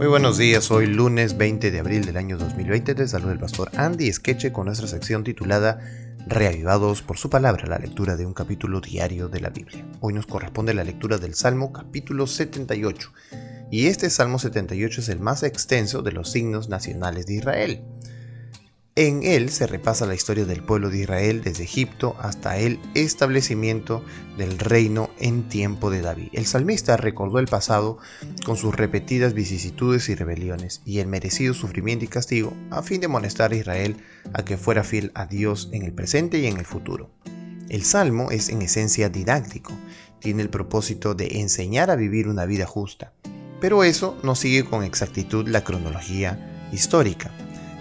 Muy buenos días, hoy lunes 20 de abril del año 2020 te saluda el pastor Andy Skeche con nuestra sección titulada Reavivados por su palabra, la lectura de un capítulo diario de la Biblia. Hoy nos corresponde la lectura del Salmo capítulo 78 y este Salmo 78 es el más extenso de los signos nacionales de Israel. En él se repasa la historia del pueblo de Israel desde Egipto hasta el establecimiento del reino en tiempo de David. El salmista recordó el pasado con sus repetidas vicisitudes y rebeliones y el merecido sufrimiento y castigo a fin de amonestar a Israel a que fuera fiel a Dios en el presente y en el futuro. El salmo es en esencia didáctico, tiene el propósito de enseñar a vivir una vida justa, pero eso no sigue con exactitud la cronología histórica.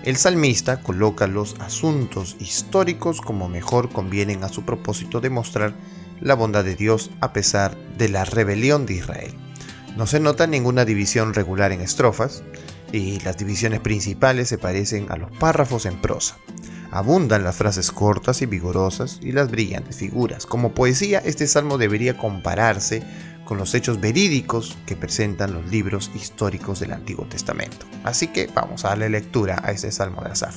El salmista coloca los asuntos históricos como mejor convienen a su propósito de mostrar la bondad de Dios a pesar de la rebelión de Israel. No se nota ninguna división regular en estrofas, y las divisiones principales se parecen a los párrafos en prosa. Abundan las frases cortas y vigorosas y las brillantes figuras. Como poesía, este salmo debería compararse con los hechos verídicos que presentan los libros históricos del Antiguo Testamento. Así que vamos a darle lectura a este Salmo de Asaf.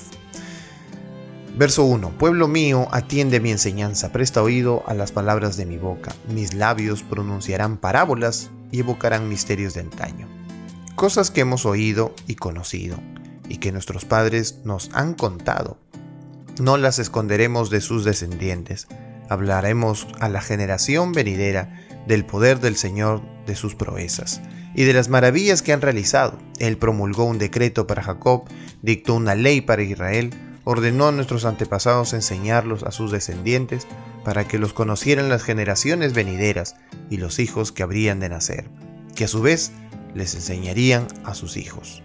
Verso 1. Pueblo mío, atiende mi enseñanza, presta oído a las palabras de mi boca. Mis labios pronunciarán parábolas y evocarán misterios de antaño. Cosas que hemos oído y conocido, y que nuestros padres nos han contado. No las esconderemos de sus descendientes. Hablaremos a la generación venidera del poder del Señor, de sus proezas y de las maravillas que han realizado. Él promulgó un decreto para Jacob, dictó una ley para Israel, ordenó a nuestros antepasados enseñarlos a sus descendientes para que los conocieran las generaciones venideras y los hijos que habrían de nacer, que a su vez les enseñarían a sus hijos.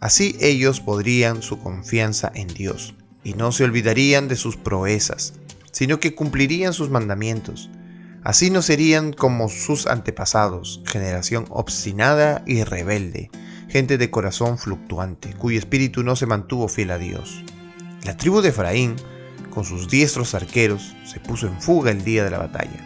Así ellos podrían su confianza en Dios y no se olvidarían de sus proezas, sino que cumplirían sus mandamientos Así no serían como sus antepasados, generación obstinada y rebelde, gente de corazón fluctuante, cuyo espíritu no se mantuvo fiel a Dios. La tribu de Efraín, con sus diestros arqueros, se puso en fuga el día de la batalla.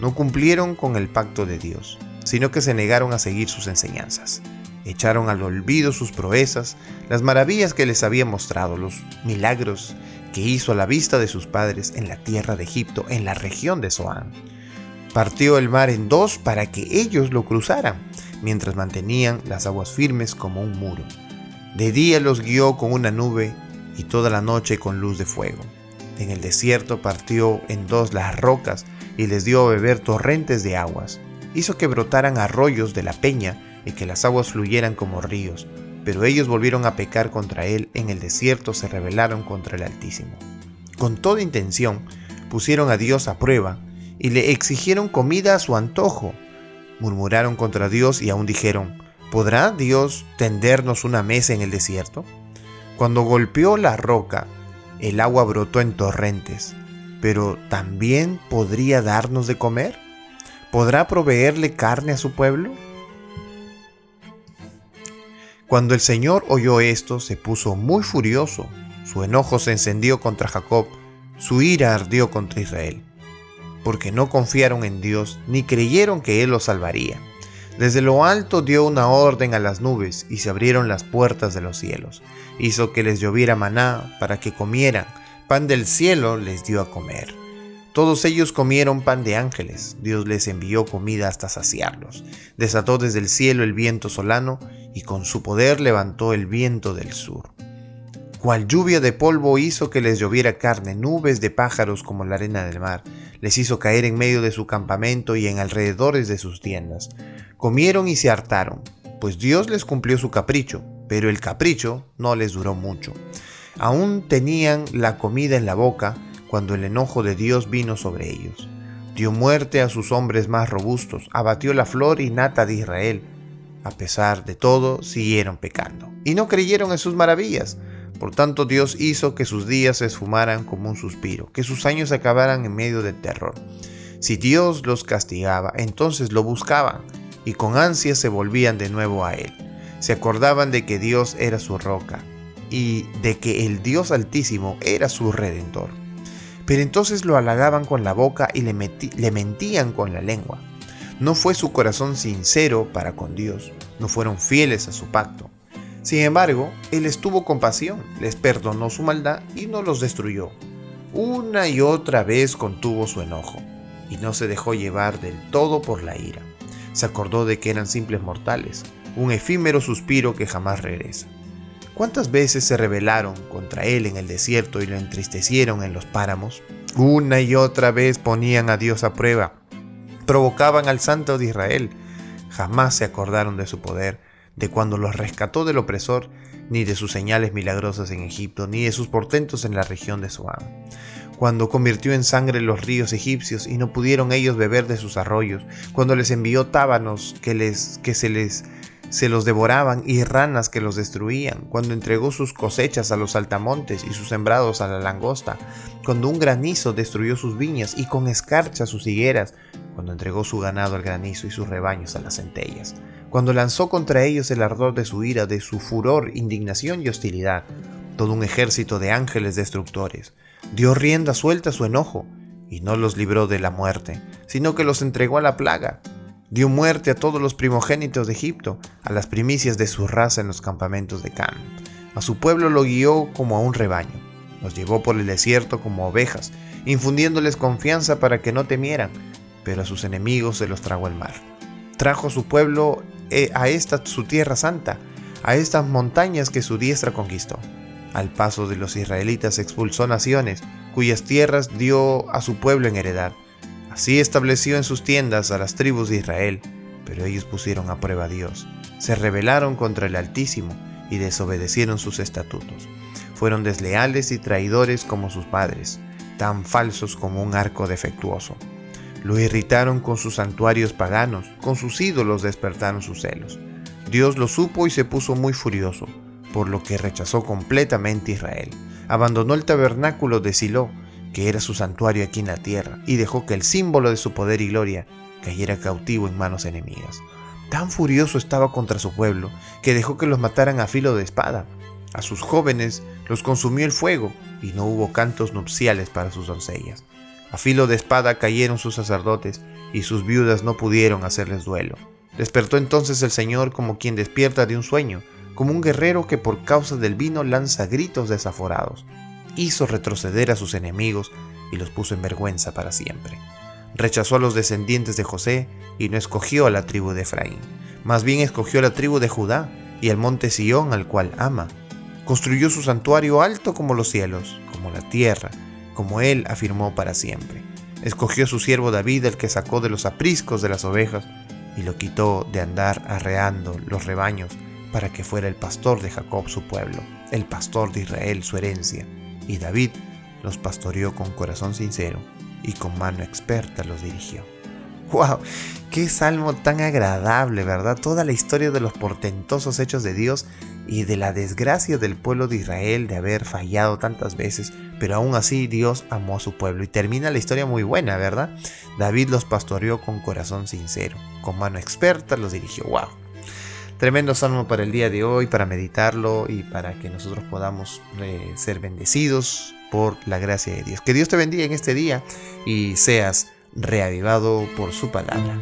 No cumplieron con el pacto de Dios, sino que se negaron a seguir sus enseñanzas. Echaron al olvido sus proezas, las maravillas que les había mostrado, los milagros que hizo a la vista de sus padres en la tierra de Egipto, en la región de Zoán Partió el mar en dos para que ellos lo cruzaran, mientras mantenían las aguas firmes como un muro. De día los guió con una nube y toda la noche con luz de fuego. En el desierto partió en dos las rocas y les dio a beber torrentes de aguas. Hizo que brotaran arroyos de la peña y que las aguas fluyeran como ríos. Pero ellos volvieron a pecar contra él, en el desierto se rebelaron contra el Altísimo. Con toda intención pusieron a Dios a prueba y le exigieron comida a su antojo. Murmuraron contra Dios y aún dijeron, ¿podrá Dios tendernos una mesa en el desierto? Cuando golpeó la roca, el agua brotó en torrentes, pero ¿también podría darnos de comer? ¿Podrá proveerle carne a su pueblo? Cuando el Señor oyó esto, se puso muy furioso. Su enojo se encendió contra Jacob, su ira ardió contra Israel porque no confiaron en Dios ni creyeron que Él los salvaría. Desde lo alto dio una orden a las nubes y se abrieron las puertas de los cielos. Hizo que les lloviera maná para que comieran. Pan del cielo les dio a comer. Todos ellos comieron pan de ángeles. Dios les envió comida hasta saciarlos. Desató desde el cielo el viento solano y con su poder levantó el viento del sur. Cual lluvia de polvo hizo que les lloviera carne, nubes de pájaros como la arena del mar, les hizo caer en medio de su campamento y en alrededores de sus tiendas. Comieron y se hartaron, pues Dios les cumplió su capricho, pero el capricho no les duró mucho. Aún tenían la comida en la boca cuando el enojo de Dios vino sobre ellos. Dio muerte a sus hombres más robustos, abatió la flor y nata de Israel. A pesar de todo, siguieron pecando. Y no creyeron en sus maravillas por tanto Dios hizo que sus días se esfumaran como un suspiro, que sus años acabaran en medio del terror. Si Dios los castigaba, entonces lo buscaban y con ansia se volvían de nuevo a Él. Se acordaban de que Dios era su roca y de que el Dios altísimo era su redentor. Pero entonces lo halagaban con la boca y le, le mentían con la lengua. No fue su corazón sincero para con Dios, no fueron fieles a su pacto. Sin embargo, Él estuvo con pasión, les perdonó su maldad y no los destruyó. Una y otra vez contuvo su enojo y no se dejó llevar del todo por la ira. Se acordó de que eran simples mortales, un efímero suspiro que jamás regresa. ¿Cuántas veces se rebelaron contra él en el desierto y lo entristecieron en los páramos? Una y otra vez ponían a Dios a prueba, provocaban al Santo de Israel, jamás se acordaron de su poder, de cuando los rescató del opresor, ni de sus señales milagrosas en Egipto, ni de sus portentos en la región de Soán cuando convirtió en sangre los ríos egipcios y no pudieron ellos beber de sus arroyos, cuando les envió tábanos que, les, que se les se los devoraban y ranas que los destruían, cuando entregó sus cosechas a los altamontes y sus sembrados a la langosta, cuando un granizo destruyó sus viñas y con escarcha sus higueras, cuando entregó su ganado al granizo y sus rebaños a las centellas, cuando lanzó contra ellos el ardor de su ira, de su furor, indignación y hostilidad, todo un ejército de ángeles destructores, dio rienda suelta a su enojo, y no los libró de la muerte, sino que los entregó a la plaga. Dio muerte a todos los primogénitos de Egipto, a las primicias de su raza en los campamentos de Can. A su pueblo lo guió como a un rebaño, los llevó por el desierto como ovejas, infundiéndoles confianza para que no temieran, pero a sus enemigos se los tragó el mar. Trajo su pueblo eh, a esta su tierra santa, a estas montañas que su diestra conquistó. Al paso de los israelitas expulsó naciones, cuyas tierras dio a su pueblo en heredad. Así estableció en sus tiendas a las tribus de Israel, pero ellos pusieron a prueba a Dios, se rebelaron contra el Altísimo y desobedecieron sus estatutos. Fueron desleales y traidores como sus padres, tan falsos como un arco defectuoso. Lo irritaron con sus santuarios paganos, con sus ídolos despertaron sus celos. Dios lo supo y se puso muy furioso por lo que rechazó completamente Israel. Abandonó el tabernáculo de Silo, que era su santuario aquí en la tierra, y dejó que el símbolo de su poder y gloria cayera cautivo en manos enemigas. Tan furioso estaba contra su pueblo que dejó que los mataran a filo de espada. A sus jóvenes los consumió el fuego y no hubo cantos nupciales para sus doncellas. A filo de espada cayeron sus sacerdotes y sus viudas no pudieron hacerles duelo. Despertó entonces el Señor como quien despierta de un sueño como un guerrero que por causa del vino lanza gritos desaforados. Hizo retroceder a sus enemigos y los puso en vergüenza para siempre. Rechazó a los descendientes de José y no escogió a la tribu de Efraín. Más bien escogió a la tribu de Judá y al monte Sión al cual ama. Construyó su santuario alto como los cielos, como la tierra, como él afirmó para siempre. Escogió a su siervo David, el que sacó de los apriscos de las ovejas, y lo quitó de andar arreando los rebaños para que fuera el pastor de Jacob su pueblo, el pastor de Israel su herencia. Y David los pastoreó con corazón sincero y con mano experta los dirigió. ¡Wow! ¡Qué salmo tan agradable, ¿verdad? Toda la historia de los portentosos hechos de Dios y de la desgracia del pueblo de Israel de haber fallado tantas veces, pero aún así Dios amó a su pueblo y termina la historia muy buena, ¿verdad? David los pastoreó con corazón sincero, con mano experta los dirigió. ¡Wow! Tremendo salmo para el día de hoy, para meditarlo y para que nosotros podamos eh, ser bendecidos por la gracia de Dios. Que Dios te bendiga en este día y seas reavivado por su palabra.